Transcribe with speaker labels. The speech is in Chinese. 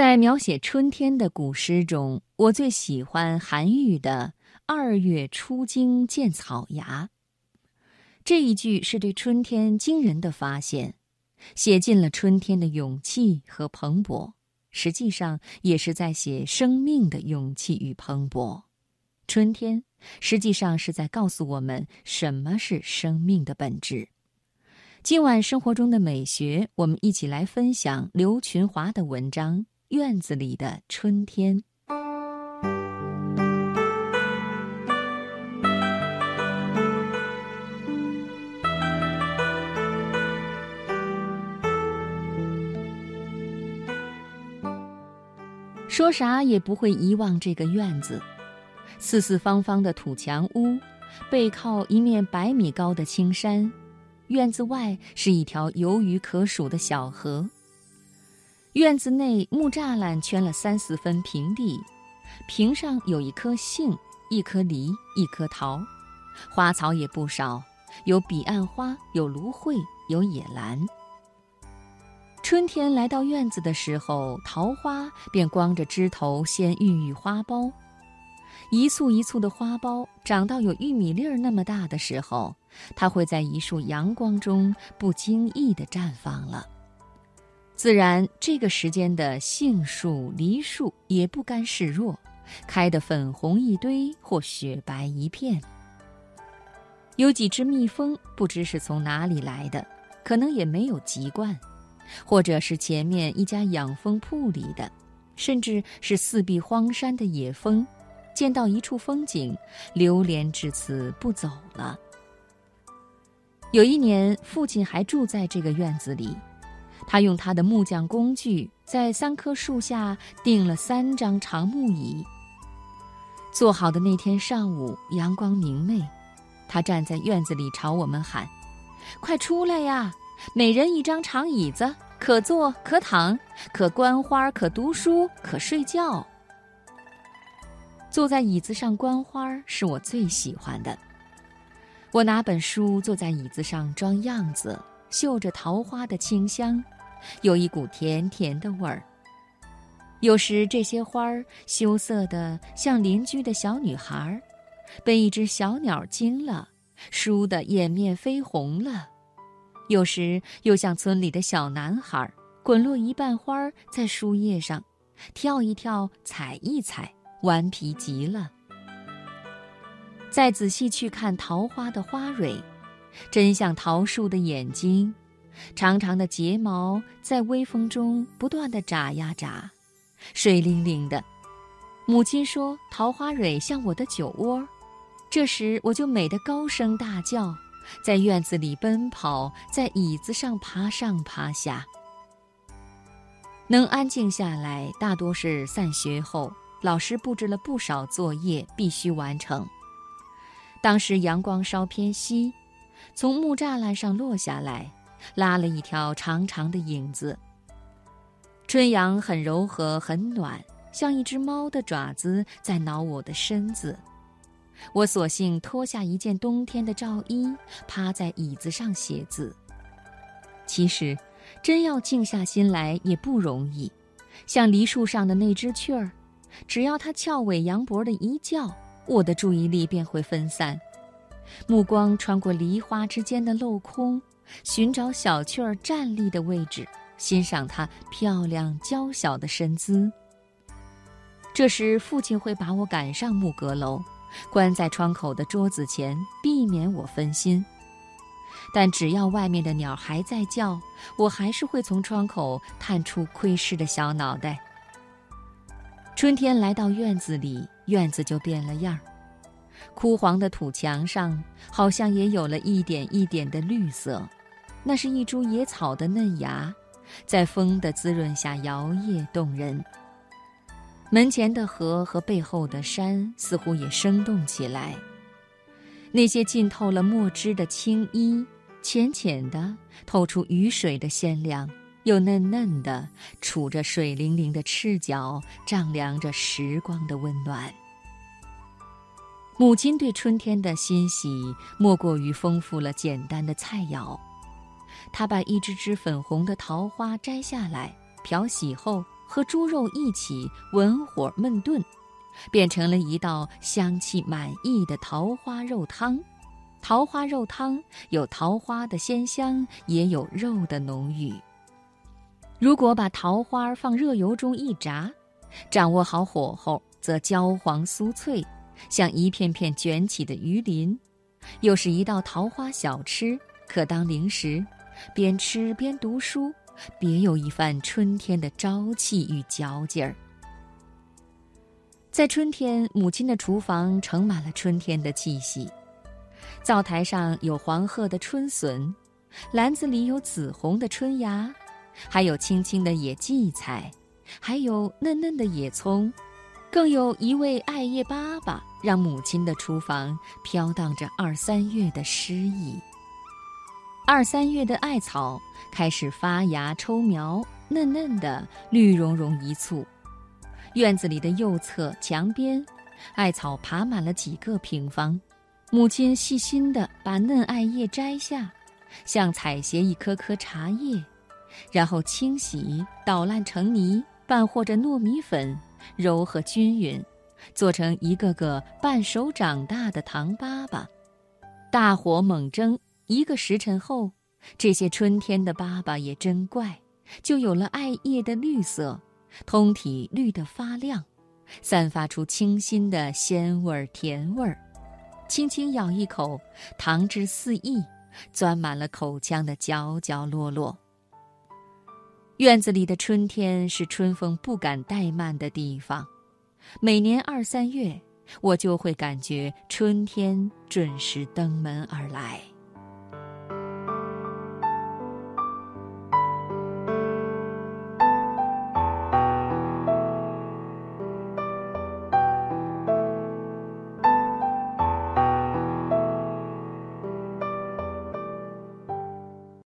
Speaker 1: 在描写春天的古诗中，我最喜欢韩愈的“二月初惊见草芽”。这一句是对春天惊人的发现，写尽了春天的勇气和蓬勃，实际上也是在写生命的勇气与蓬勃。春天实际上是在告诉我们什么是生命的本质。今晚生活中的美学，我们一起来分享刘群华的文章《院子里的春天》。说啥也不会遗忘这个院子，四四方方的土墙屋，背靠一面百米高的青山。院子外是一条游鱼可数的小河。院子内木栅栏圈了三四分平地，坪上有一棵杏，一棵梨，一棵桃，花草也不少，有彼岸花，有芦荟，有野兰。春天来到院子的时候，桃花便光着枝头先孕育花苞。一簇一簇的花苞长到有玉米粒儿那么大的时候，它会在一束阳光中不经意地绽放了。自然，这个时间的杏树、梨树也不甘示弱，开得粉红一堆或雪白一片。有几只蜜蜂，不知是从哪里来的，可能也没有籍贯，或者是前面一家养蜂铺里的，甚至是四壁荒山的野蜂。见到一处风景，流连至此不走了。有一年，父亲还住在这个院子里，他用他的木匠工具，在三棵树下钉了三张长木椅。做好的那天上午，阳光明媚，他站在院子里朝我们喊：“快出来呀！每人一张长椅子，可坐可躺，可观花，可读书，可睡觉。”坐在椅子上观花是我最喜欢的。我拿本书坐在椅子上装样子，嗅着桃花的清香，有一股甜甜的味儿。有时这些花儿羞涩的像邻居的小女孩，被一只小鸟惊了，倏地掩面飞红了；有时又像村里的小男孩，滚落一半花儿在树叶上，跳一跳，踩一踩。顽皮极了。再仔细去看桃花的花蕊，真像桃树的眼睛，长长的睫毛在微风中不断的眨呀眨，水灵灵的。母亲说桃花蕊像我的酒窝，这时我就美得高声大叫，在院子里奔跑，在椅子上爬上爬下。能安静下来，大多是散学后。老师布置了不少作业，必须完成。当时阳光稍偏西，从木栅栏上落下来，拉了一条长长的影子。春阳很柔和，很暖，像一只猫的爪子在挠我的身子。我索性脱下一件冬天的罩衣，趴在椅子上写字。其实，真要静下心来也不容易，像梨树上的那只雀儿。只要它翘尾扬脖的一叫，我的注意力便会分散，目光穿过梨花之间的镂空，寻找小雀儿站立的位置，欣赏它漂亮娇小的身姿。这时，父亲会把我赶上木阁楼，关在窗口的桌子前，避免我分心。但只要外面的鸟还在叫，我还是会从窗口探出窥视的小脑袋。春天来到院子里，院子就变了样儿。枯黄的土墙上，好像也有了一点一点的绿色，那是一株野草的嫩芽，在风的滋润下摇曳动人。门前的河和背后的山似乎也生动起来，那些浸透了墨汁的青衣，浅浅的透出雨水的鲜亮。又嫩嫩的，杵着水灵灵的赤脚，丈量着时光的温暖。母亲对春天的欣喜，莫过于丰富了简单的菜肴。他把一只只粉红的桃花摘下来，漂洗后和猪肉一起文火焖炖，变成了一道香气满溢的桃花肉汤。桃花肉汤有桃花的鲜香，也有肉的浓郁。如果把桃花放热油中一炸，掌握好火候，则焦黄酥脆，像一片片卷起的鱼鳞，又是一道桃花小吃，可当零食，边吃边读书，别有一番春天的朝气与嚼劲儿。在春天，母亲的厨房盛满了春天的气息。灶台上有黄褐的春笋，篮子里有紫红的春芽，还有青青的野荠菜，还有嫩嫩的野葱，更有一位艾叶粑粑，让母亲的厨房飘荡着二三月的诗意。二三月的艾草开始发芽抽苗，嫩嫩的，绿茸茸一簇。院子里的右侧墙边，艾草爬满了几个平方。母亲细心地把嫩艾叶摘下，像采撷一颗颗茶叶，然后清洗、捣烂成泥，拌和着糯米粉，揉和均匀，做成一个个半手掌大的糖粑粑。大火猛蒸，一个时辰后，这些春天的粑粑也真怪，就有了艾叶的绿色，通体绿得发亮，散发出清新的鲜味儿、甜味儿。轻轻咬一口，糖汁四溢，钻满了口腔的角角落落。院子里的春天是春风不敢怠慢的地方，每年二三月，我就会感觉春天准时登门而来。